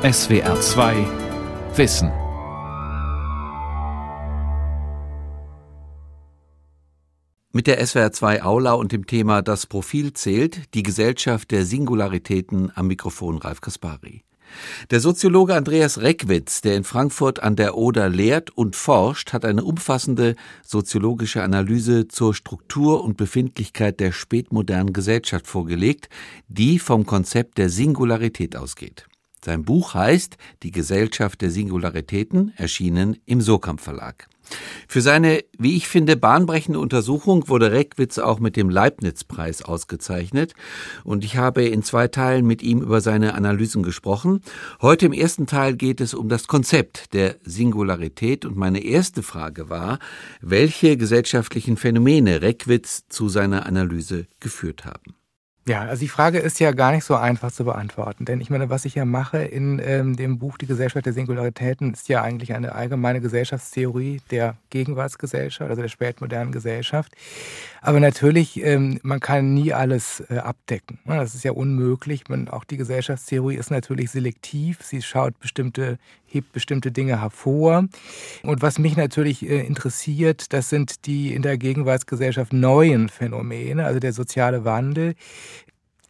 SWR 2 Wissen. Mit der SWR 2 Aula und dem Thema Das Profil zählt die Gesellschaft der Singularitäten am Mikrofon Ralf Kaspari. Der Soziologe Andreas Reckwitz, der in Frankfurt an der Oder lehrt und forscht, hat eine umfassende soziologische Analyse zur Struktur und Befindlichkeit der spätmodernen Gesellschaft vorgelegt, die vom Konzept der Singularität ausgeht. Sein Buch heißt Die Gesellschaft der Singularitäten, erschienen im Sokamp Verlag. Für seine, wie ich finde, bahnbrechende Untersuchung wurde Reckwitz auch mit dem Leibniz-Preis ausgezeichnet. Und ich habe in zwei Teilen mit ihm über seine Analysen gesprochen. Heute im ersten Teil geht es um das Konzept der Singularität. Und meine erste Frage war, welche gesellschaftlichen Phänomene Reckwitz zu seiner Analyse geführt haben. Ja, also die Frage ist ja gar nicht so einfach zu beantworten, denn ich meine, was ich ja mache in ähm, dem Buch Die Gesellschaft der Singularitäten ist ja eigentlich eine allgemeine Gesellschaftstheorie der Gegenwartsgesellschaft, also der spätmodernen Gesellschaft. Aber natürlich, ähm, man kann nie alles äh, abdecken. Ne? Das ist ja unmöglich. Man, auch die Gesellschaftstheorie ist natürlich selektiv. Sie schaut bestimmte, hebt bestimmte Dinge hervor. Und was mich natürlich äh, interessiert, das sind die in der Gegenwartsgesellschaft neuen Phänomene, also der soziale Wandel,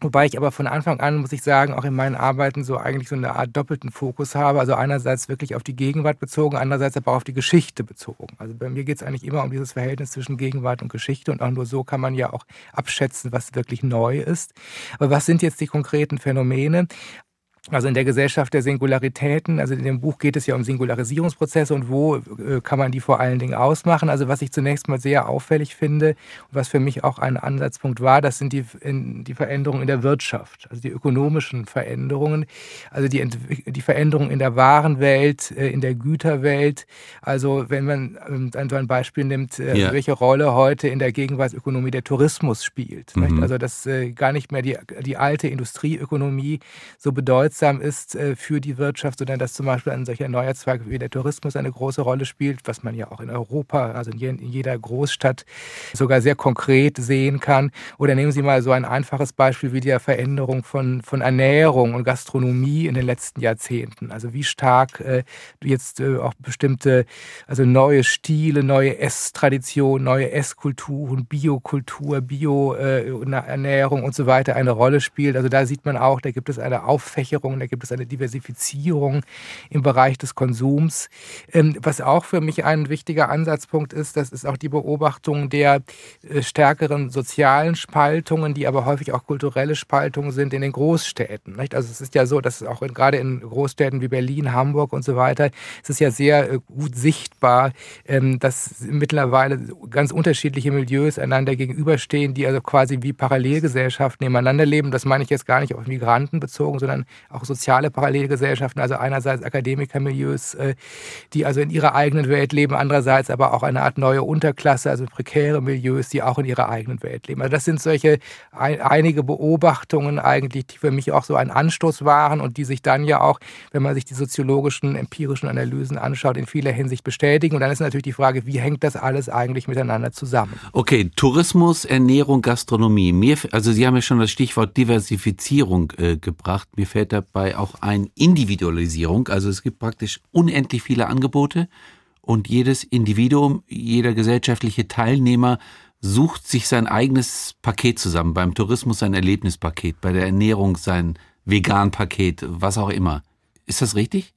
Wobei ich aber von Anfang an, muss ich sagen, auch in meinen Arbeiten so eigentlich so eine Art doppelten Fokus habe. Also einerseits wirklich auf die Gegenwart bezogen, andererseits aber auch auf die Geschichte bezogen. Also bei mir geht es eigentlich immer um dieses Verhältnis zwischen Gegenwart und Geschichte und auch nur so kann man ja auch abschätzen, was wirklich neu ist. Aber was sind jetzt die konkreten Phänomene? Also in der Gesellschaft der Singularitäten, also in dem Buch geht es ja um Singularisierungsprozesse und wo äh, kann man die vor allen Dingen ausmachen. Also was ich zunächst mal sehr auffällig finde und was für mich auch ein Ansatzpunkt war, das sind die, die Veränderungen in der Wirtschaft, also die ökonomischen Veränderungen, also die, die Veränderungen in der Warenwelt, äh, in der Güterwelt. Also wenn man ähm, dann so ein Beispiel nimmt, äh, ja. welche Rolle heute in der Gegenwartsökonomie der Tourismus spielt. Mhm. Also dass gar nicht mehr die, die alte Industrieökonomie so bedeutet, bedeutsam ist äh, für die Wirtschaft, sondern dass zum Beispiel ein solcher neuer Zweig wie der Tourismus eine große Rolle spielt, was man ja auch in Europa, also in jeder Großstadt sogar sehr konkret sehen kann. Oder nehmen Sie mal so ein einfaches Beispiel wie die Veränderung von, von Ernährung und Gastronomie in den letzten Jahrzehnten. Also wie stark äh, jetzt äh, auch bestimmte, also neue Stile, neue Esstraditionen, neue Esskulturen, Biokultur, Bio-Ernährung und so weiter eine Rolle spielt. Also da sieht man auch, da gibt es eine Auffächerung Veränderungen, da gibt es eine Diversifizierung im Bereich des Konsums. Ähm, was auch für mich ein wichtiger Ansatzpunkt ist, das ist auch die Beobachtung der äh, stärkeren sozialen Spaltungen, die aber häufig auch kulturelle Spaltungen sind in den Großstädten. Also es ist ja so, dass auch gerade in Großstädten wie Berlin, Hamburg und so weiter, es ist ja sehr äh, gut sichtbar, ähm, dass mittlerweile ganz unterschiedliche Milieus einander gegenüberstehen, die also quasi wie Parallelgesellschaften nebeneinander leben. Das meine ich jetzt gar nicht auf Migranten bezogen, sondern auch soziale Parallelgesellschaften, also einerseits Akademikermilieus, äh, die also in ihrer eigenen Welt leben, andererseits aber auch eine Art neue Unterklasse, also prekäre Milieus, die auch in ihrer eigenen Welt leben. Also das sind solche einige Beobachtungen eigentlich, die für mich auch so ein Anstoß waren und die sich dann ja auch, wenn man sich die soziologischen, empirischen Analysen anschaut, in vieler Hinsicht bestätigen. Und dann ist natürlich die Frage, wie hängt das alles eigentlich miteinander zusammen? Okay, Tourismus, Ernährung, Gastronomie. Mir, also Sie haben ja schon das Stichwort Diversifizierung äh, gebracht. Mir fällt dabei auch ein Individualisierung. Also es gibt praktisch unendlich viele Angebote und jedes Individuum, jeder gesellschaftliche Teilnehmer sucht sich sein eigenes Paket zusammen. Beim Tourismus sein Erlebnispaket, bei der Ernährung sein Vegan-Paket, was auch immer. Ist das richtig?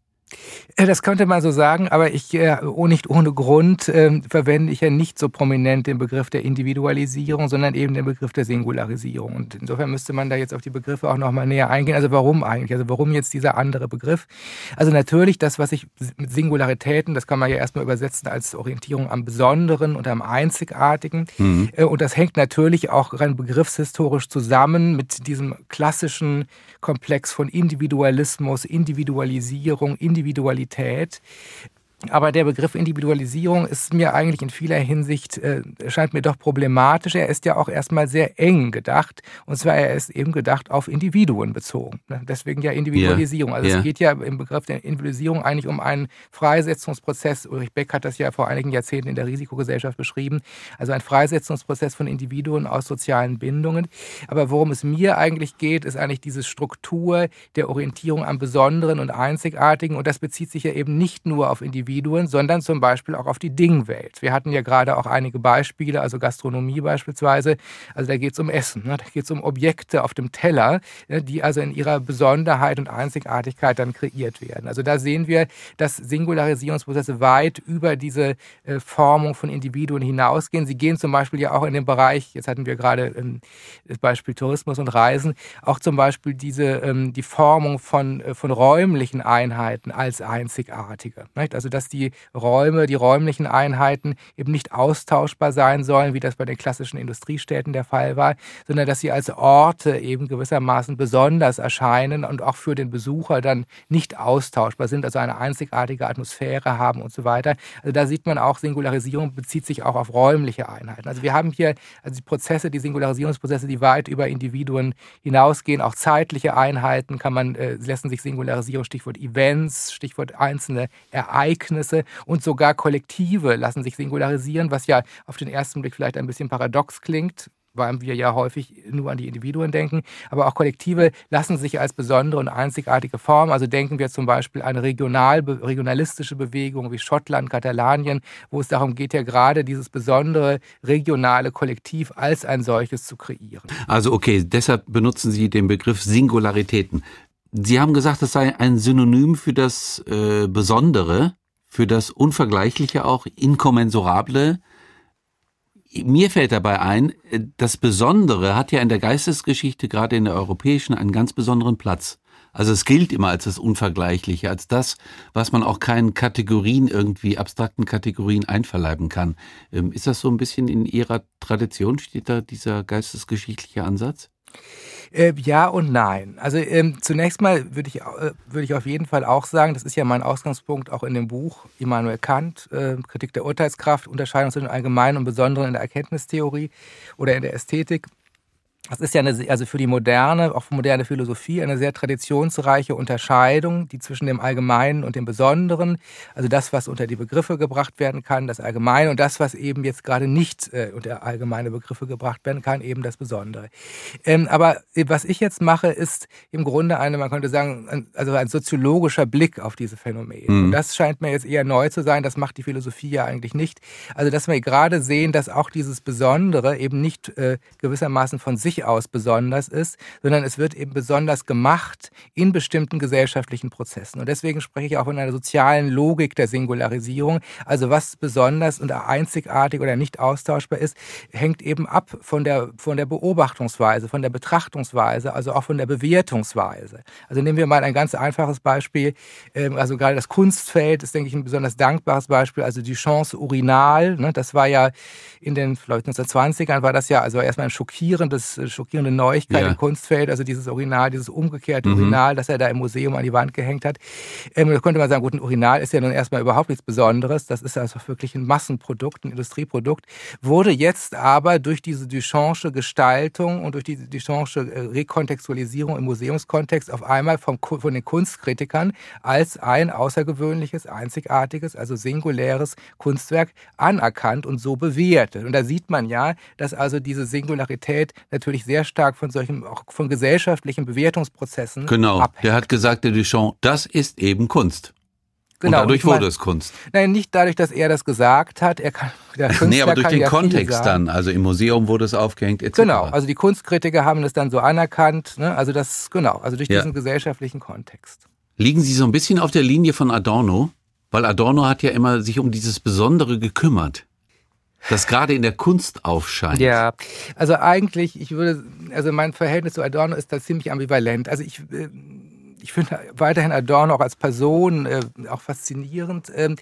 Äh, das könnte man so sagen, aber ich, äh, oh, nicht ohne Grund, äh, verwende ich ja nicht so prominent den Begriff der Individualisierung, sondern eben den Begriff der Singularisierung. Und insofern müsste man da jetzt auf die Begriffe auch nochmal näher eingehen. Also warum eigentlich? Also warum jetzt dieser andere Begriff? Also natürlich das, was ich mit Singularitäten, das kann man ja erstmal übersetzen als Orientierung am Besonderen und am Einzigartigen. Mhm. Äh, und das hängt natürlich auch rein begriffshistorisch zusammen mit diesem klassischen Komplex von Individualismus, Individualisierung, Individualisierung Individualität. Aber der Begriff Individualisierung ist mir eigentlich in vieler Hinsicht, äh, scheint mir doch problematisch. Er ist ja auch erstmal sehr eng gedacht. Und zwar, er ist eben gedacht auf Individuen bezogen. Ne? Deswegen ja Individualisierung. Also yeah. es geht ja im Begriff der Individualisierung eigentlich um einen Freisetzungsprozess. Ulrich Beck hat das ja vor einigen Jahrzehnten in der Risikogesellschaft beschrieben. Also ein Freisetzungsprozess von Individuen aus sozialen Bindungen. Aber worum es mir eigentlich geht, ist eigentlich diese Struktur der Orientierung am Besonderen und Einzigartigen. Und das bezieht sich ja eben nicht nur auf Individuen, Individuen, sondern zum Beispiel auch auf die Dingwelt. Wir hatten ja gerade auch einige Beispiele, also Gastronomie beispielsweise. Also da geht es um Essen, ne? da geht es um Objekte auf dem Teller, ne? die also in ihrer Besonderheit und Einzigartigkeit dann kreiert werden. Also da sehen wir, dass Singularisierungsprozesse weit über diese äh, Formung von Individuen hinausgehen. Sie gehen zum Beispiel ja auch in den Bereich, jetzt hatten wir gerade ähm, das Beispiel Tourismus und Reisen, auch zum Beispiel diese, ähm, die Formung von, äh, von räumlichen Einheiten als einzigartige. Also das dass die Räume, die räumlichen Einheiten eben nicht austauschbar sein sollen, wie das bei den klassischen Industriestädten der Fall war, sondern dass sie als Orte eben gewissermaßen besonders erscheinen und auch für den Besucher dann nicht austauschbar sind, also eine einzigartige Atmosphäre haben und so weiter. Also da sieht man auch, Singularisierung bezieht sich auch auf räumliche Einheiten. Also wir haben hier also die Prozesse, die Singularisierungsprozesse, die weit über Individuen hinausgehen, auch zeitliche Einheiten kann man, äh, lassen sich Singularisierung, Stichwort Events, Stichwort einzelne Ereignisse Ereignisse und sogar Kollektive lassen sich singularisieren, was ja auf den ersten Blick vielleicht ein bisschen paradox klingt weil wir ja häufig nur an die Individuen denken, aber auch Kollektive lassen sich als besondere und einzigartige Form, also denken wir zum Beispiel an regional, regionalistische Bewegungen wie Schottland, Katalanien, wo es darum geht, ja gerade dieses besondere regionale Kollektiv als ein solches zu kreieren. Also okay, deshalb benutzen Sie den Begriff Singularitäten. Sie haben gesagt, das sei ein Synonym für das äh, Besondere für das Unvergleichliche auch Inkommensurable. Mir fällt dabei ein, das Besondere hat ja in der Geistesgeschichte, gerade in der europäischen, einen ganz besonderen Platz. Also es gilt immer als das Unvergleichliche, als das, was man auch keinen Kategorien irgendwie, abstrakten Kategorien einverleiben kann. Ähm, ist das so ein bisschen in Ihrer Tradition, steht da dieser geistesgeschichtliche Ansatz? Äh, ja und nein. Also ähm, zunächst mal würde ich, äh, würde ich auf jeden Fall auch sagen, das ist ja mein Ausgangspunkt auch in dem Buch Immanuel Kant, äh, Kritik der Urteilskraft, Unterscheidung zwischen Allgemeinen und Besonderen in der Erkenntnistheorie oder in der Ästhetik. Das ist ja eine, also für die moderne, auch für moderne Philosophie, eine sehr traditionsreiche Unterscheidung, die zwischen dem Allgemeinen und dem Besonderen, also das, was unter die Begriffe gebracht werden kann, das Allgemeine und das, was eben jetzt gerade nicht äh, unter allgemeine Begriffe gebracht werden kann, eben das Besondere. Ähm, aber was ich jetzt mache, ist im Grunde eine, man könnte sagen, ein, also ein soziologischer Blick auf diese Phänomene. Mhm. Und das scheint mir jetzt eher neu zu sein, das macht die Philosophie ja eigentlich nicht. Also dass wir gerade sehen, dass auch dieses Besondere eben nicht äh, gewissermaßen von sich aus besonders ist, sondern es wird eben besonders gemacht in bestimmten gesellschaftlichen Prozessen. Und deswegen spreche ich auch von einer sozialen Logik der Singularisierung. Also was besonders und einzigartig oder nicht austauschbar ist, hängt eben ab von der, von der Beobachtungsweise, von der Betrachtungsweise, also auch von der Bewertungsweise. Also nehmen wir mal ein ganz einfaches Beispiel. Ähm, also gerade das Kunstfeld ist, denke ich, ein besonders dankbares Beispiel. Also die Chance Urinal, ne, das war ja in den vielleicht 1920ern war das ja also erstmal ein schockierendes schockierende Neuigkeit ja. im Kunstfeld, also dieses Urinal, dieses umgekehrte mhm. Urinal, das er da im Museum an die Wand gehängt hat. Ähm, da könnte man sagen, gut, ein Urinal ist ja nun erstmal überhaupt nichts Besonderes, das ist also wirklich ein Massenprodukt, ein Industrieprodukt, wurde jetzt aber durch diese Duchampsche Gestaltung und durch diese Duchampsche äh, Rekontextualisierung im Museumskontext auf einmal vom, von den Kunstkritikern als ein außergewöhnliches, einzigartiges, also singuläres Kunstwerk anerkannt und so bewertet. Und da sieht man ja, dass also diese Singularität natürlich natürlich sehr stark von solchen, auch von gesellschaftlichen Bewertungsprozessen Genau, abhängt. der hat gesagt, der Duchamp, das ist eben Kunst. Genau, und dadurch und wurde es Kunst. Nein, nicht dadurch, dass er das gesagt hat. Er kann, der Künstler nee, aber durch den ja Kontext dann. Also im Museum wurde es aufgehängt, etc. Genau, also die Kunstkritiker haben das dann so anerkannt. Ne? Also das, genau, also durch ja. diesen gesellschaftlichen Kontext. Liegen Sie so ein bisschen auf der Linie von Adorno? Weil Adorno hat ja immer sich um dieses Besondere gekümmert das gerade in der Kunst aufscheint. Ja, also eigentlich, ich würde, also mein Verhältnis zu Adorno ist da ziemlich ambivalent. Also ich, äh, ich finde weiterhin Adorno auch als Person äh, auch faszinierend. Ähm,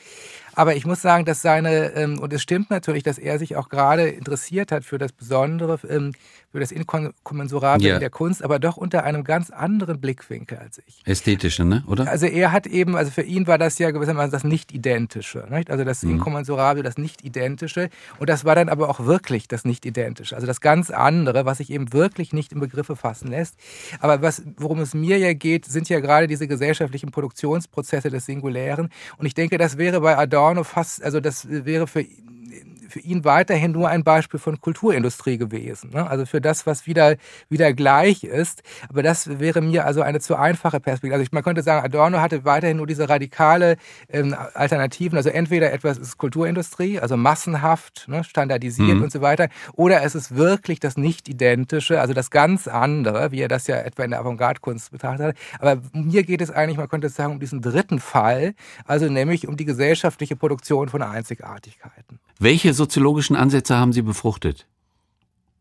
Aber ich muss sagen, dass seine, ähm, und es stimmt natürlich, dass er sich auch gerade interessiert hat für das Besondere, ähm, für das Inkommensurable ja. in der Kunst, aber doch unter einem ganz anderen Blickwinkel als ich. Ästhetische, ne? oder? Also er hat eben, also für ihn war das ja gewissermaßen das Nicht-Identische. Nicht? Also das mhm. Inkommensurable, das Nicht-Identische. Und das war dann aber auch wirklich das Nicht-Identische. Also das ganz andere, was sich eben wirklich nicht in Begriffe fassen lässt. Aber was, worum es mir ja geht, sind ja gerade diese gesellschaftlichen Produktionsprozesse des Singulären. Und ich denke, das wäre bei Adorno fast, also das wäre für für ihn weiterhin nur ein Beispiel von Kulturindustrie gewesen. Ne? Also für das, was wieder, wieder gleich ist. Aber das wäre mir also eine zu einfache Perspektive. Also ich, man könnte sagen, Adorno hatte weiterhin nur diese radikale ähm, Alternativen. Also entweder etwas ist Kulturindustrie, also massenhaft, ne, standardisiert mhm. und so weiter, oder es ist wirklich das Nicht-Identische, also das ganz andere, wie er das ja etwa in der Avantgarde-Kunst betrachtet hat. Aber mir geht es eigentlich, man könnte sagen, um diesen dritten Fall, also nämlich um die gesellschaftliche Produktion von Einzigartigkeiten. Welche soziologischen Ansätze haben Sie befruchtet?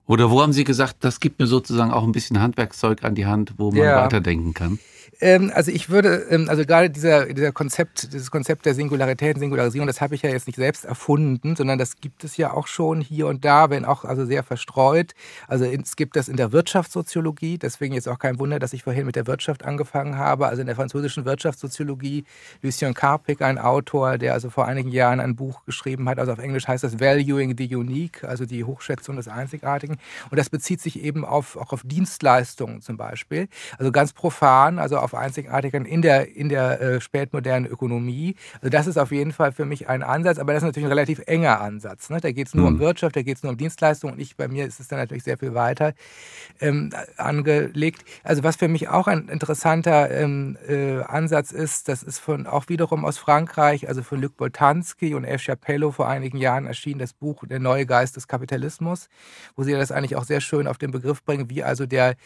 Oder wo haben Sie gesagt, das gibt mir sozusagen auch ein bisschen Handwerkszeug an die Hand, wo man ja. weiterdenken kann? Ähm, also ich würde, ähm, also gerade dieser, dieser Konzept, dieses Konzept der Singularität Singularisierung, das habe ich ja jetzt nicht selbst erfunden, sondern das gibt es ja auch schon hier und da, wenn auch also sehr verstreut. Also es gibt das in der Wirtschaftssoziologie, deswegen jetzt auch kein Wunder, dass ich vorhin mit der Wirtschaft angefangen habe. Also in der französischen Wirtschaftssoziologie, Lucien Carpic, ein Autor, der also vor einigen Jahren ein Buch geschrieben hat, also auf Englisch heißt das Valuing the Unique, also die Hochschätzung des Einzigartigen. Und das bezieht sich eben auf, auch auf Dienstleistungen zum Beispiel. Also ganz profan, also auf auf Einzigartigkeit in der, in der äh, spätmodernen Ökonomie. Also das ist auf jeden Fall für mich ein Ansatz, aber das ist natürlich ein relativ enger Ansatz. Ne? Da geht es nur mhm. um Wirtschaft, da geht es nur um Dienstleistungen und ich, bei mir ist es dann natürlich sehr viel weiter ähm, angelegt. Also was für mich auch ein interessanter ähm, äh, Ansatz ist, das ist von auch wiederum aus Frankreich, also von Luc Boltanski und F. Chapello vor einigen Jahren erschien das Buch Der neue Geist des Kapitalismus, wo sie das eigentlich auch sehr schön auf den Begriff bringen, wie also der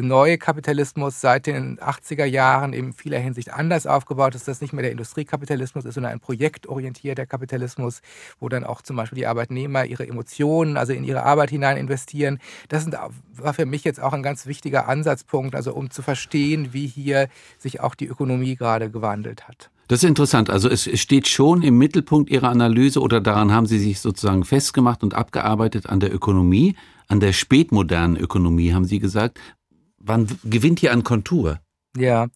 neue Kapitalismus seit den 80er Jahren in vieler Hinsicht anders aufgebaut ist, dass nicht mehr der Industriekapitalismus ist, sondern ein projektorientierter Kapitalismus, wo dann auch zum Beispiel die Arbeitnehmer ihre Emotionen, also in ihre Arbeit hinein investieren. Das war für mich jetzt auch ein ganz wichtiger Ansatzpunkt, also um zu verstehen, wie hier sich auch die Ökonomie gerade gewandelt hat. Das ist interessant. Also es steht schon im Mittelpunkt Ihrer Analyse oder daran haben Sie sich sozusagen festgemacht und abgearbeitet an der Ökonomie, an der spätmodernen Ökonomie, haben Sie gesagt wann gewinnt hier an Kontur? Ja.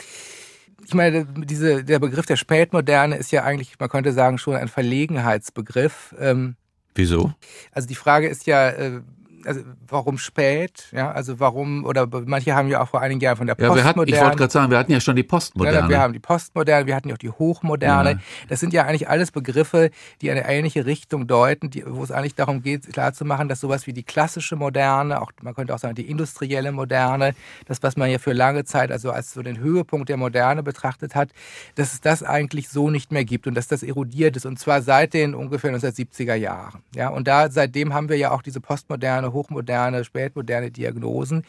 Ich meine, diese, der Begriff der Spätmoderne ist ja eigentlich, man könnte sagen, schon ein Verlegenheitsbegriff. Ähm, Wieso? Also die Frage ist ja, äh, also warum spät? Ja, also warum, oder manche haben ja auch vor einigen Jahren von der Postmoderne. Ja, hatten, ich wollte gerade sagen, wir hatten ja schon die Postmoderne. Ja, wir haben die Postmoderne, wir hatten ja auch die Hochmoderne. Ja. Das sind ja eigentlich alles Begriffe, die eine ähnliche Richtung deuten, die, wo es eigentlich darum geht, klarzumachen, dass sowas wie die klassische Moderne, auch man könnte auch sagen die industrielle Moderne, das, was man ja für lange Zeit also als so den Höhepunkt der Moderne betrachtet hat, dass es das eigentlich so nicht mehr gibt und dass das erodiert ist und zwar seit den ungefähr 1970er Jahren. Ja, und da seitdem haben wir ja auch diese Postmoderne, hochmoderne, spätmoderne Diagnosen.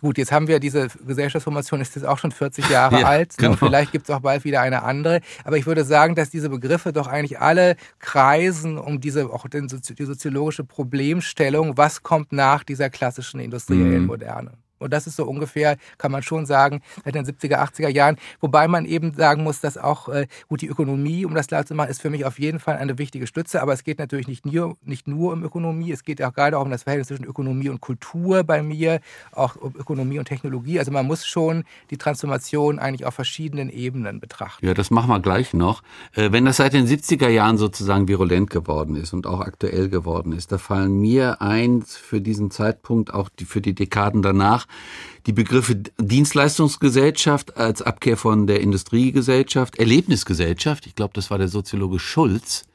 Gut, jetzt haben wir diese Gesellschaftsformation, ist jetzt auch schon 40 Jahre ja, alt. Ne? Genau. Vielleicht gibt es auch bald wieder eine andere. Aber ich würde sagen, dass diese Begriffe doch eigentlich alle kreisen um diese, auch die soziologische Problemstellung, was kommt nach dieser klassischen industriellen mhm. Moderne. Und das ist so ungefähr, kann man schon sagen, seit den 70er, 80er Jahren. Wobei man eben sagen muss, dass auch, äh, gut, die Ökonomie, um das klar zu machen, ist für mich auf jeden Fall eine wichtige Stütze. Aber es geht natürlich nicht nur, nicht nur um Ökonomie. Es geht auch gerade auch um das Verhältnis zwischen Ökonomie und Kultur bei mir, auch um Ökonomie und Technologie. Also man muss schon die Transformation eigentlich auf verschiedenen Ebenen betrachten. Ja, das machen wir gleich noch. Äh, wenn das seit den 70er Jahren sozusagen virulent geworden ist und auch aktuell geworden ist, da fallen mir eins für diesen Zeitpunkt, auch für die Dekaden danach, die Begriffe Dienstleistungsgesellschaft als Abkehr von der Industriegesellschaft, Erlebnisgesellschaft, ich glaube, das war der Soziologe Schulz,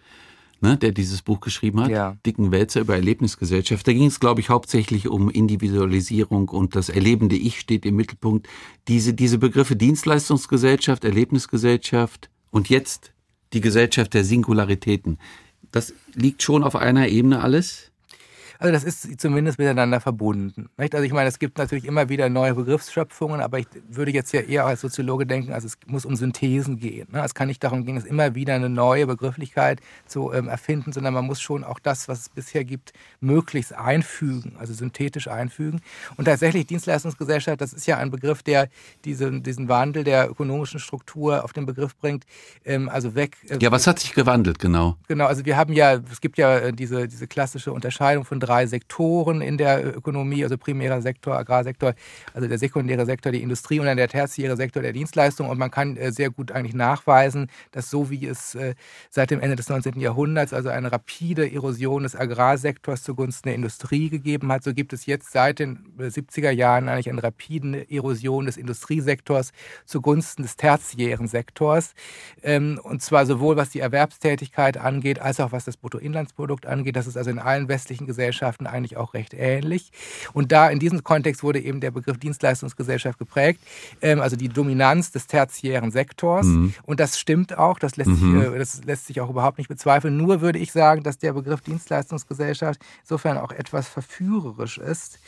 ne, der dieses Buch geschrieben hat, ja. Dicken Wälzer über Erlebnisgesellschaft. Da ging es, glaube ich, hauptsächlich um Individualisierung und das erlebende Ich steht im Mittelpunkt. Diese, diese Begriffe Dienstleistungsgesellschaft, Erlebnisgesellschaft und jetzt die Gesellschaft der Singularitäten. Das liegt schon auf einer Ebene alles? Also das ist zumindest miteinander verbunden. Nicht? Also ich meine, es gibt natürlich immer wieder neue Begriffsschöpfungen, aber ich würde jetzt ja eher als Soziologe denken, also es muss um Synthesen gehen. Ne? Es kann nicht darum gehen, es immer wieder eine neue Begrifflichkeit zu ähm, erfinden, sondern man muss schon auch das, was es bisher gibt, möglichst einfügen, also synthetisch einfügen. Und tatsächlich Dienstleistungsgesellschaft, das ist ja ein Begriff, der diese, diesen Wandel der ökonomischen Struktur auf den Begriff bringt, ähm, also weg. Äh, ja, was hat sich gewandelt, genau? Genau, also wir haben ja, es gibt ja äh, diese, diese klassische Unterscheidung von drei Sektoren in der Ökonomie, also primärer Sektor, Agrarsektor, also der sekundäre Sektor, die Industrie und dann der tertiäre Sektor der Dienstleistung. Und man kann äh, sehr gut eigentlich nachweisen, dass so wie es äh, seit dem Ende des 19. Jahrhunderts, also eine rapide Erosion des Agrarsektors zugunsten der Industrie gegeben hat, so gibt es jetzt seit den 70er Jahren eigentlich eine rapide Erosion des Industriesektors zugunsten des tertiären Sektors. Ähm, und zwar sowohl was die Erwerbstätigkeit angeht, als auch was das Bruttoinlandsprodukt angeht. Das ist also in allen westlichen Gesellschaften eigentlich auch recht ähnlich. Und da in diesem Kontext wurde eben der Begriff Dienstleistungsgesellschaft geprägt, ähm, also die Dominanz des tertiären Sektors. Mhm. Und das stimmt auch, das lässt, mhm. sich, äh, das lässt sich auch überhaupt nicht bezweifeln. Nur würde ich sagen, dass der Begriff Dienstleistungsgesellschaft insofern auch etwas verführerisch ist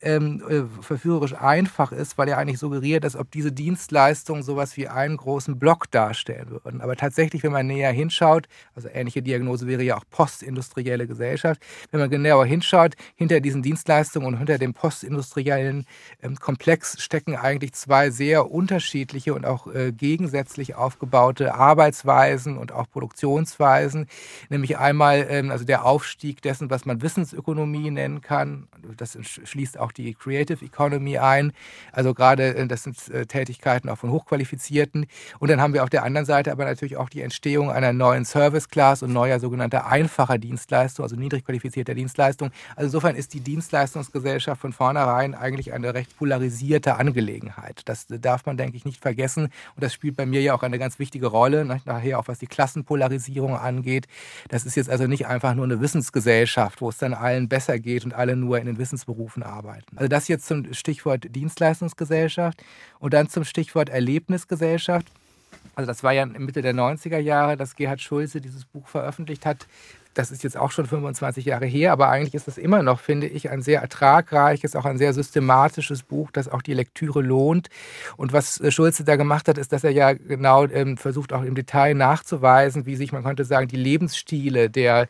ähm, äh, verführerisch einfach ist, weil er eigentlich suggeriert, dass ob diese Dienstleistungen sowas wie einen großen Block darstellen würden. Aber tatsächlich, wenn man näher hinschaut, also ähnliche Diagnose wäre ja auch postindustrielle Gesellschaft, wenn man genauer hinschaut, hinter diesen Dienstleistungen und hinter dem postindustriellen ähm, Komplex stecken eigentlich zwei sehr unterschiedliche und auch äh, gegensätzlich aufgebaute Arbeitsweisen und auch Produktionsweisen, nämlich einmal ähm, also der Aufstieg dessen, was man Wissensökonomie nennen kann. Das schließt auch auch die Creative Economy ein. Also gerade äh, das sind äh, Tätigkeiten auch von Hochqualifizierten. Und dann haben wir auf der anderen Seite aber natürlich auch die Entstehung einer neuen Service Class und neuer sogenannter einfacher Dienstleistung, also niedrig qualifizierter Dienstleistung. Also insofern ist die Dienstleistungsgesellschaft von vornherein eigentlich eine recht polarisierte Angelegenheit. Das darf man, denke ich, nicht vergessen. Und das spielt bei mir ja auch eine ganz wichtige Rolle, ne? nachher auch was die Klassenpolarisierung angeht. Das ist jetzt also nicht einfach nur eine Wissensgesellschaft, wo es dann allen besser geht und alle nur in den Wissensberufen arbeiten arbeiten. Also das jetzt zum Stichwort Dienstleistungsgesellschaft und dann zum Stichwort Erlebnisgesellschaft. Also das war ja Mitte der 90er Jahre, dass Gerhard Schulze dieses Buch veröffentlicht hat. Das ist jetzt auch schon 25 Jahre her, aber eigentlich ist das immer noch, finde ich, ein sehr ertragreiches, auch ein sehr systematisches Buch, das auch die Lektüre lohnt. Und was äh, Schulze da gemacht hat, ist, dass er ja genau ähm, versucht, auch im Detail nachzuweisen, wie sich, man könnte sagen, die Lebensstile der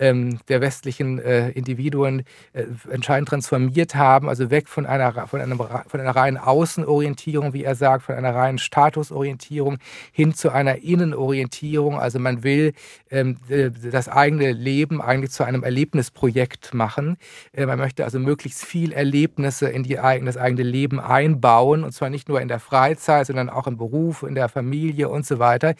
ähm, der westlichen äh, Individuen äh, entscheidend transformiert haben, also weg von einer, von, einem, von einer reinen Außenorientierung, wie er sagt, von einer reinen Statusorientierung hin zu einer Innenorientierung. Also man will ähm, das eigene Leben eigentlich zu einem Erlebnisprojekt machen. Äh, man möchte also möglichst viel Erlebnisse in die, das eigene Leben einbauen und zwar nicht nur in der Freizeit, sondern auch im Beruf, in der Familie und so weiter.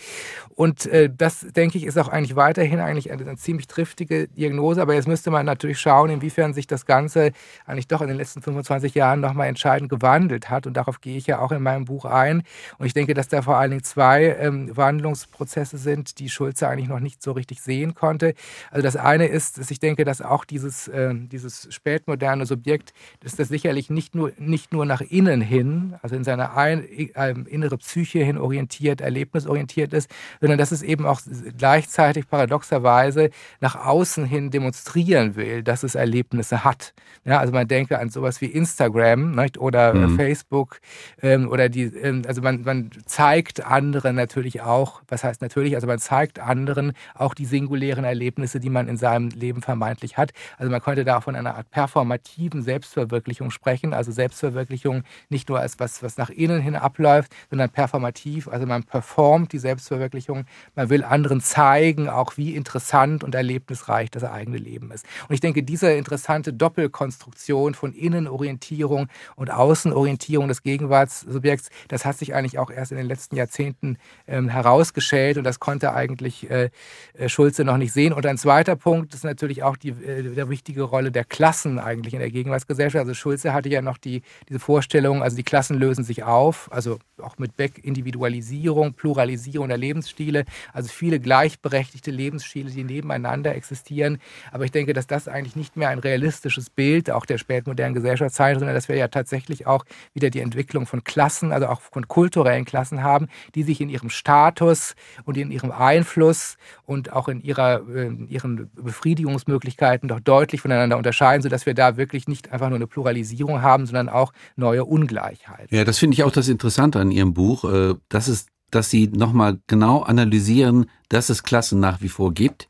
Und äh, das, denke ich, ist auch eigentlich weiterhin eigentlich eine, eine ziemlich triftige Diagnose, aber jetzt müsste man natürlich schauen, inwiefern sich das Ganze eigentlich doch in den letzten 25 Jahren nochmal entscheidend gewandelt hat. Und darauf gehe ich ja auch in meinem Buch ein. Und ich denke, dass da vor allen Dingen zwei ähm, Wandlungsprozesse sind, die Schulze eigentlich noch nicht so richtig sehen konnte. Also das eine ist, dass ich denke, dass auch dieses, äh, dieses spätmoderne Subjekt, dass das sicherlich nicht nur, nicht nur nach innen hin, also in seiner ein, äh, innere Psyche hin orientiert, erlebnisorientiert ist, sondern dass es eben auch gleichzeitig paradoxerweise nach außen hin demonstrieren will, dass es Erlebnisse hat. Ja, also man denke an sowas wie Instagram nicht? oder mhm. Facebook ähm, oder die, ähm, also man, man zeigt anderen natürlich auch, was heißt natürlich, also man zeigt anderen auch die singulären Erlebnisse, die man in seinem Leben vermeintlich hat. Also man könnte da von einer Art performativen Selbstverwirklichung sprechen, also Selbstverwirklichung nicht nur als was, was nach innen hin abläuft, sondern performativ, also man performt die Selbstverwirklichung, man will anderen zeigen, auch wie interessant und erlebnis segensreich das eigene Leben ist. Und ich denke, diese interessante Doppelkonstruktion von Innenorientierung und Außenorientierung des Gegenwartssubjekts, das hat sich eigentlich auch erst in den letzten Jahrzehnten ähm, herausgestellt und das konnte eigentlich äh, äh, Schulze noch nicht sehen. Und ein zweiter Punkt ist natürlich auch die, äh, der wichtige Rolle der Klassen eigentlich in der Gegenwartsgesellschaft. Also Schulze hatte ja noch die, diese Vorstellung, also die Klassen lösen sich auf, also auch mit Beck Individualisierung, Pluralisierung der Lebensstile, also viele gleichberechtigte Lebensstile, die nebeneinander existieren. Aber ich denke, dass das eigentlich nicht mehr ein realistisches Bild auch der spätmodernen Gesellschaft zeigt, sondern dass wir ja tatsächlich auch wieder die Entwicklung von Klassen, also auch von kulturellen Klassen haben, die sich in ihrem Status und in ihrem Einfluss und auch in, ihrer, in ihren Befriedigungsmöglichkeiten doch deutlich voneinander unterscheiden, sodass wir da wirklich nicht einfach nur eine Pluralisierung haben, sondern auch neue Ungleichheiten. Ja, das finde ich auch das Interessante an Ihrem Buch, äh, dass es dass Sie nochmal genau analysieren, dass es Klassen nach wie vor gibt.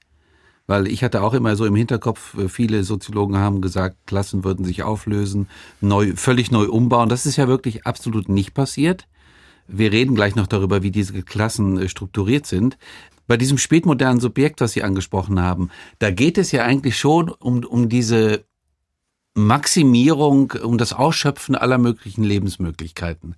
Weil ich hatte auch immer so im Hinterkopf, äh, viele Soziologen haben gesagt, Klassen würden sich auflösen, neu, völlig neu umbauen. Das ist ja wirklich absolut nicht passiert. Wir reden gleich noch darüber, wie diese Klassen äh, strukturiert sind. Bei diesem spätmodernen Subjekt, was Sie angesprochen haben, da geht es ja eigentlich schon um, um diese Maximierung, um das Ausschöpfen aller möglichen Lebensmöglichkeiten.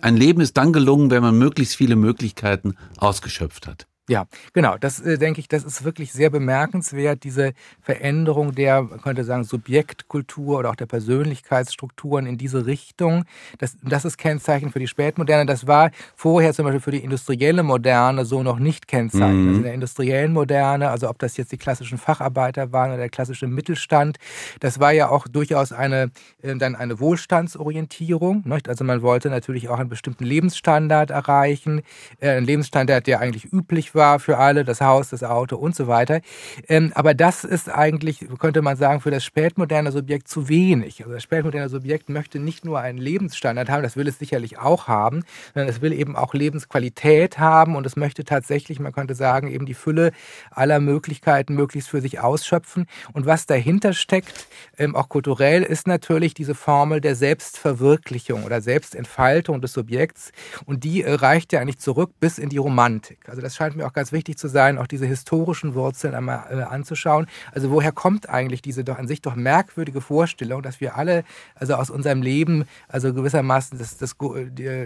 Ein Leben ist dann gelungen, wenn man möglichst viele Möglichkeiten ausgeschöpft hat. Ja, genau. Das äh, denke ich, das ist wirklich sehr bemerkenswert, diese Veränderung der, man könnte sagen, Subjektkultur oder auch der Persönlichkeitsstrukturen in diese Richtung. Das, das ist Kennzeichen für die Spätmoderne. Das war vorher zum Beispiel für die industrielle Moderne so noch nicht Kennzeichen. Mhm. Also in der industriellen Moderne, also ob das jetzt die klassischen Facharbeiter waren oder der klassische Mittelstand, das war ja auch durchaus eine, äh, dann eine Wohlstandsorientierung. Nicht? Also man wollte natürlich auch einen bestimmten Lebensstandard erreichen, äh, einen Lebensstandard, der eigentlich üblich war für alle, das Haus, das Auto und so weiter. Ähm, aber das ist eigentlich, könnte man sagen, für das spätmoderne Subjekt zu wenig. Also das spätmoderne Subjekt möchte nicht nur einen Lebensstandard haben, das will es sicherlich auch haben, sondern es will eben auch Lebensqualität haben und es möchte tatsächlich, man könnte sagen, eben die Fülle aller Möglichkeiten möglichst für sich ausschöpfen. Und was dahinter steckt, ähm, auch kulturell, ist natürlich diese Formel der Selbstverwirklichung oder Selbstentfaltung des Subjekts. Und die äh, reicht ja eigentlich zurück bis in die Romantik. Also das scheint mir mir auch ganz wichtig zu sein, auch diese historischen Wurzeln einmal äh, anzuschauen. Also woher kommt eigentlich diese doch an sich doch merkwürdige Vorstellung, dass wir alle also aus unserem Leben also gewissermaßen das, das,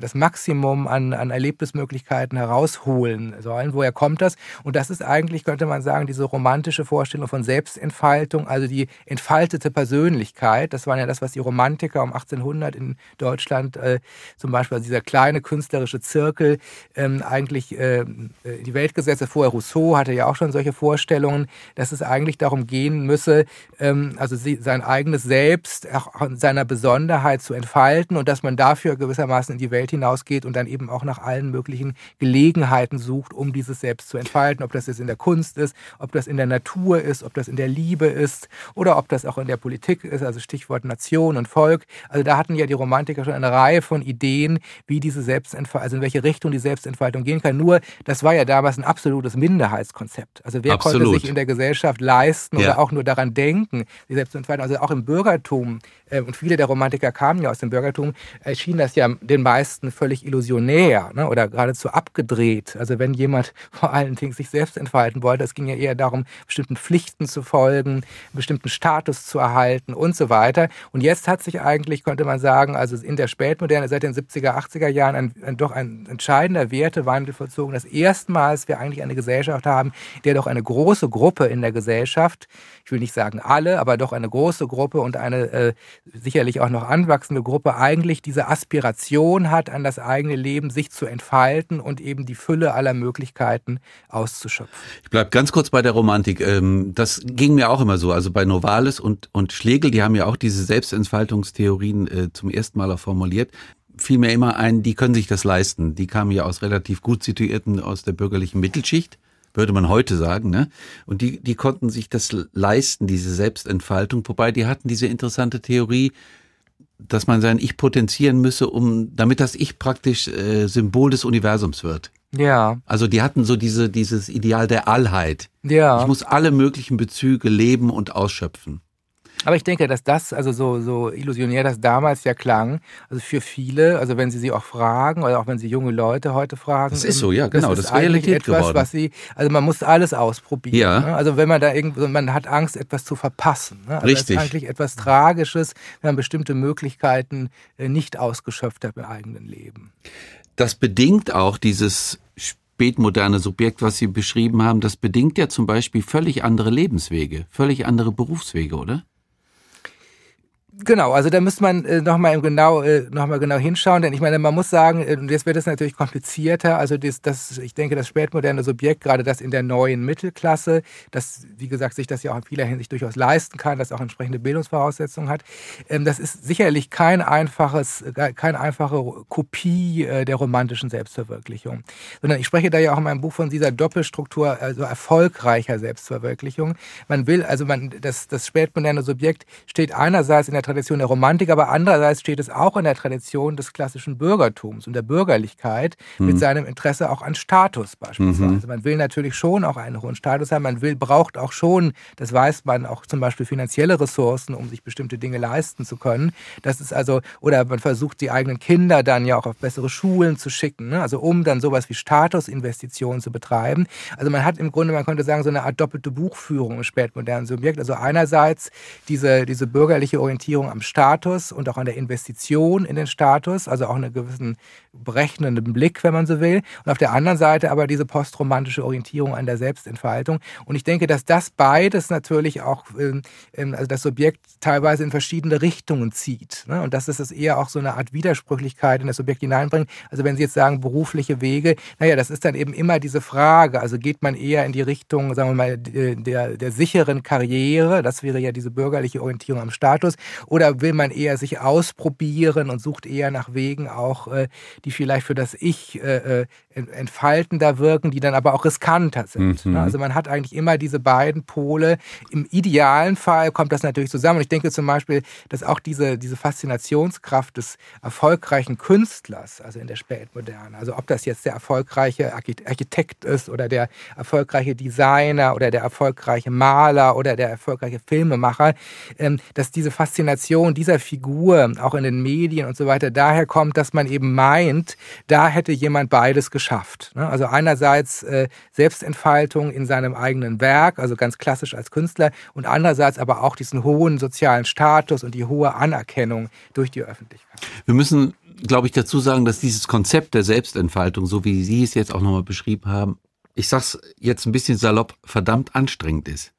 das Maximum an, an Erlebnismöglichkeiten herausholen sollen? Woher kommt das? Und das ist eigentlich, könnte man sagen, diese romantische Vorstellung von Selbstentfaltung, also die entfaltete Persönlichkeit. Das war ja das, was die Romantiker um 1800 in Deutschland äh, zum Beispiel, also dieser kleine künstlerische Zirkel, ähm, eigentlich äh, die Welt Weltgesetze. Vorher Rousseau hatte ja auch schon solche Vorstellungen, dass es eigentlich darum gehen müsse, ähm, also sein eigenes Selbst auch in seiner Besonderheit zu entfalten und dass man dafür gewissermaßen in die Welt hinausgeht und dann eben auch nach allen möglichen Gelegenheiten sucht, um dieses Selbst zu entfalten. Ob das jetzt in der Kunst ist, ob das in der Natur ist, ob das in der Liebe ist oder ob das auch in der Politik ist, also Stichwort Nation und Volk. Also da hatten ja die Romantiker schon eine Reihe von Ideen, wie diese Selbstentfaltung, also in welche Richtung die Selbstentfaltung gehen kann. Nur, das war ja damals ein absolutes Minderheitskonzept. Also wer Absolut. konnte sich in der Gesellschaft leisten ja. oder auch nur daran denken, sich selbst zu entfalten? Also auch im Bürgertum, äh, und viele der Romantiker kamen ja aus dem Bürgertum, erschien das ja den meisten völlig illusionär ne? oder geradezu abgedreht. Also wenn jemand vor allen Dingen sich selbst entfalten wollte, es ging ja eher darum, bestimmten Pflichten zu folgen, bestimmten Status zu erhalten und so weiter. Und jetzt hat sich eigentlich, könnte man sagen, also in der Spätmoderne seit den 70er, 80er Jahren ein, ein doch ein entscheidender Wertewandel vollzogen, dass erstmals wir eigentlich eine Gesellschaft haben, der doch eine große Gruppe in der Gesellschaft, ich will nicht sagen alle, aber doch eine große Gruppe und eine äh, sicherlich auch noch anwachsende Gruppe eigentlich diese Aspiration hat, an das eigene Leben sich zu entfalten und eben die Fülle aller Möglichkeiten auszuschöpfen. Ich bleibe ganz kurz bei der Romantik. Ähm, das ging mir auch immer so. Also bei Novalis und, und Schlegel, die haben ja auch diese Selbstentfaltungstheorien äh, zum ersten Mal auch formuliert fiel mir immer ein, die können sich das leisten. Die kamen ja aus relativ gut situierten, aus der bürgerlichen Mittelschicht, würde man heute sagen, ne? Und die, die konnten sich das leisten, diese Selbstentfaltung, wobei die hatten diese interessante Theorie, dass man sein Ich potenzieren müsse, um, damit das Ich praktisch äh, Symbol des Universums wird. Ja. Also die hatten so diese, dieses Ideal der Allheit. Ja. Ich muss alle möglichen Bezüge leben und ausschöpfen. Aber ich denke, dass das, also so, so illusionär das damals ja klang, also für viele, also wenn Sie sie auch fragen oder auch wenn Sie junge Leute heute fragen. Das ist so, ja, genau, das, ist, das ist Realität etwas, geworden. was Sie, also man muss alles ausprobieren. Ja. Ne? Also wenn man da irgendwo, man hat Angst, etwas zu verpassen. Ne? Also Richtig. Das ist eigentlich etwas Tragisches, wenn man bestimmte Möglichkeiten äh, nicht ausgeschöpft hat im eigenen Leben. Das bedingt auch dieses spätmoderne Subjekt, was Sie beschrieben haben, das bedingt ja zum Beispiel völlig andere Lebenswege, völlig andere Berufswege, oder? Genau, also da müsste man äh, nochmal genau, äh, noch genau hinschauen, denn ich meine, man muss sagen, äh, jetzt wird es natürlich komplizierter, also das, das, ich denke, das spätmoderne Subjekt, gerade das in der neuen Mittelklasse, das, wie gesagt, sich das ja auch in vieler Hinsicht durchaus leisten kann, das auch entsprechende Bildungsvoraussetzungen hat, ähm, das ist sicherlich kein einfaches, äh, keine einfache Kopie äh, der romantischen Selbstverwirklichung, sondern ich spreche da ja auch in meinem Buch von dieser Doppelstruktur, also erfolgreicher Selbstverwirklichung. Man will, also man, das, das spätmoderne Subjekt steht einerseits in der Tradition der Romantik, aber andererseits steht es auch in der Tradition des klassischen Bürgertums und der Bürgerlichkeit mhm. mit seinem Interesse auch an Status beispielsweise. Mhm. Man will natürlich schon auch einen hohen Status haben, man will, braucht auch schon, das weiß man, auch zum Beispiel finanzielle Ressourcen, um sich bestimmte Dinge leisten zu können. Das ist also, oder man versucht die eigenen Kinder dann ja auch auf bessere Schulen zu schicken, ne? also um dann sowas wie Statusinvestitionen zu betreiben. Also man hat im Grunde, man könnte sagen, so eine Art doppelte Buchführung im spätmodernen Subjekt. Also einerseits diese, diese bürgerliche Orientierung Orientierung am Status und auch an der Investition in den Status, also auch einen gewissen berechnenden Blick, wenn man so will. Und auf der anderen Seite aber diese postromantische Orientierung an der Selbstentfaltung. Und ich denke, dass das beides natürlich auch, ähm, ähm, also das Subjekt teilweise in verschiedene Richtungen zieht. Ne? Und dass es eher auch so eine Art Widersprüchlichkeit in das Subjekt hineinbringt. Also wenn Sie jetzt sagen, berufliche Wege, naja, das ist dann eben immer diese Frage. Also geht man eher in die Richtung, sagen wir mal, der, der sicheren Karriere, das wäre ja diese bürgerliche Orientierung am Status, oder will man eher sich ausprobieren und sucht eher nach Wegen auch, äh, die vielleicht für das Ich äh, äh entfaltender wirken, die dann aber auch riskanter sind. Mhm. Also man hat eigentlich immer diese beiden Pole. Im idealen Fall kommt das natürlich zusammen. Und ich denke zum Beispiel, dass auch diese, diese Faszinationskraft des erfolgreichen Künstlers, also in der Spätmoderne, also ob das jetzt der erfolgreiche Architekt ist oder der erfolgreiche Designer oder der erfolgreiche Maler oder der erfolgreiche Filmemacher, ähm, dass diese Faszination Faszination dieser Figur, auch in den Medien und so weiter, daher kommt, dass man eben meint, da hätte jemand beides geschafft. Ne? Also einerseits äh, Selbstentfaltung in seinem eigenen Werk, also ganz klassisch als Künstler, und andererseits aber auch diesen hohen sozialen Status und die hohe Anerkennung durch die Öffentlichkeit. Wir müssen, glaube ich, dazu sagen, dass dieses Konzept der Selbstentfaltung, so wie Sie es jetzt auch nochmal beschrieben haben, ich sag's jetzt ein bisschen salopp, verdammt anstrengend ist.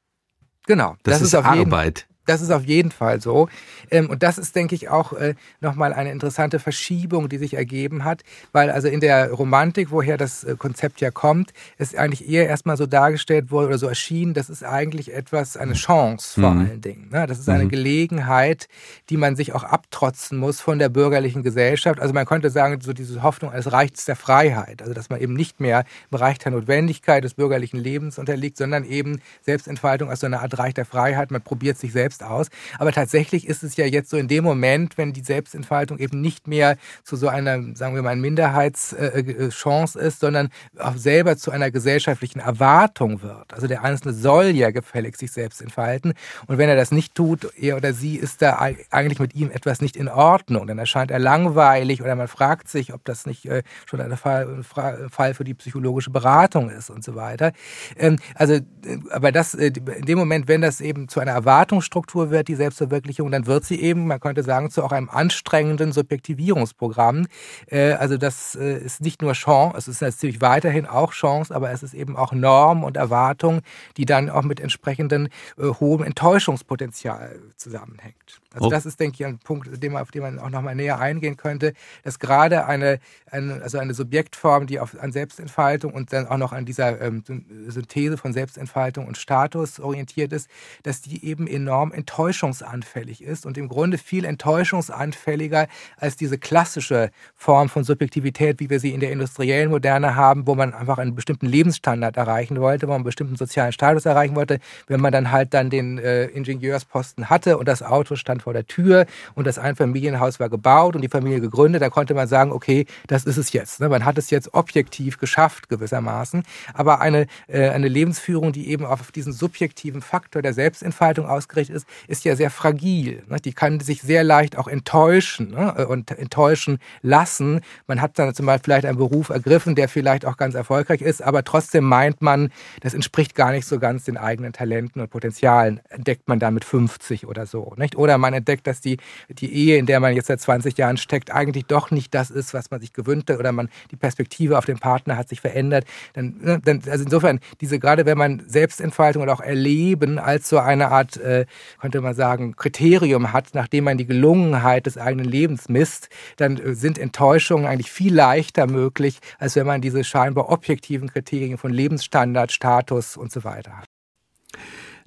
Genau. Das, das ist, ist Arbeit. Das ist auf jeden Fall so. Ähm, und das ist, denke ich, auch äh, nochmal eine interessante Verschiebung, die sich ergeben hat, weil also in der Romantik, woher das äh, Konzept ja kommt, ist eigentlich eher erstmal so dargestellt wurde oder so erschien, das ist eigentlich etwas, eine Chance vor mhm. allen Dingen. Ne? Das ist eine mhm. Gelegenheit, die man sich auch abtrotzen muss von der bürgerlichen Gesellschaft. Also man könnte sagen, so diese Hoffnung eines Reichts der Freiheit, also dass man eben nicht mehr im Reich der Notwendigkeit des bürgerlichen Lebens unterliegt, sondern eben Selbstentfaltung als so eine Art Reich der Freiheit. Man probiert sich selbst selbst aus. Aber tatsächlich ist es ja jetzt so in dem Moment, wenn die Selbstentfaltung eben nicht mehr zu so einer, sagen wir mal, Minderheitschance ist, sondern auch selber zu einer gesellschaftlichen Erwartung wird. Also der Einzelne soll ja gefällig sich selbst entfalten. Und wenn er das nicht tut, er oder sie ist da eigentlich mit ihm etwas nicht in Ordnung. Dann erscheint er langweilig oder man fragt sich, ob das nicht äh, schon ein Fall, Fall für die psychologische Beratung ist und so weiter. Ähm, also, äh, aber das, äh, in dem Moment, wenn das eben zu einer Erwartungsstruktur Struktur wird, die Selbstverwirklichung, dann wird sie eben, man könnte sagen, zu auch einem anstrengenden Subjektivierungsprogramm. Äh, also das äh, ist nicht nur Chance, es ist natürlich weiterhin auch Chance, aber es ist eben auch Norm und Erwartung, die dann auch mit entsprechenden äh, hohem Enttäuschungspotenzial zusammenhängt. Also oh. das ist, denke ich, ein Punkt, auf den man auch nochmal näher eingehen könnte, dass gerade eine, eine, also eine Subjektform, die auf, an Selbstentfaltung und dann auch noch an dieser ähm, Synthese von Selbstentfaltung und Status orientiert ist, dass die eben enorm enttäuschungsanfällig ist und im Grunde viel enttäuschungsanfälliger als diese klassische Form von Subjektivität, wie wir sie in der industriellen Moderne haben, wo man einfach einen bestimmten Lebensstandard erreichen wollte, wo man einen bestimmten sozialen Status erreichen wollte. Wenn man dann halt dann den äh, Ingenieursposten hatte und das Auto stand stand vor der Tür und das Einfamilienhaus war gebaut und die Familie gegründet, da konnte man sagen, okay, das ist es jetzt. Ne? Man hat es jetzt objektiv geschafft gewissermaßen. Aber eine, äh, eine Lebensführung, die eben auf diesen subjektiven Faktor der Selbstentfaltung ausgerichtet ist, ist ja sehr fragil. Ne? Die kann sich sehr leicht auch enttäuschen ne? und enttäuschen lassen. Man hat dann zum Beispiel vielleicht einen Beruf ergriffen, der vielleicht auch ganz erfolgreich ist, aber trotzdem meint man, das entspricht gar nicht so ganz den eigenen Talenten und Potenzialen. Entdeckt man da mit 50 oder so. Nicht? Oder man man entdeckt, dass die, die Ehe, in der man jetzt seit 20 Jahren steckt, eigentlich doch nicht das ist, was man sich gewünscht hat oder man die Perspektive auf den Partner hat sich verändert. Dann, ne, dann, also insofern, diese gerade wenn man Selbstentfaltung und auch Erleben als so eine Art, äh, könnte man sagen, Kriterium hat, nachdem man die Gelungenheit des eigenen Lebens misst, dann äh, sind Enttäuschungen eigentlich viel leichter möglich, als wenn man diese scheinbar objektiven Kriterien von Lebensstandard, Status und so weiter hat.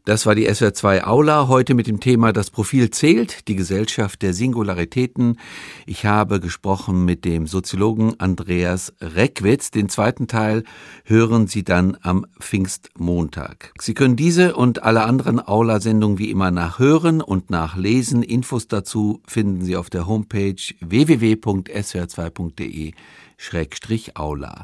Das war die SWR2 Aula heute mit dem Thema Das Profil zählt, die Gesellschaft der Singularitäten. Ich habe gesprochen mit dem Soziologen Andreas Reckwitz. Den zweiten Teil hören Sie dann am Pfingstmontag. Sie können diese und alle anderen Aula-Sendungen wie immer nachhören und nachlesen. Infos dazu finden Sie auf der Homepage www.swr2.de-aula.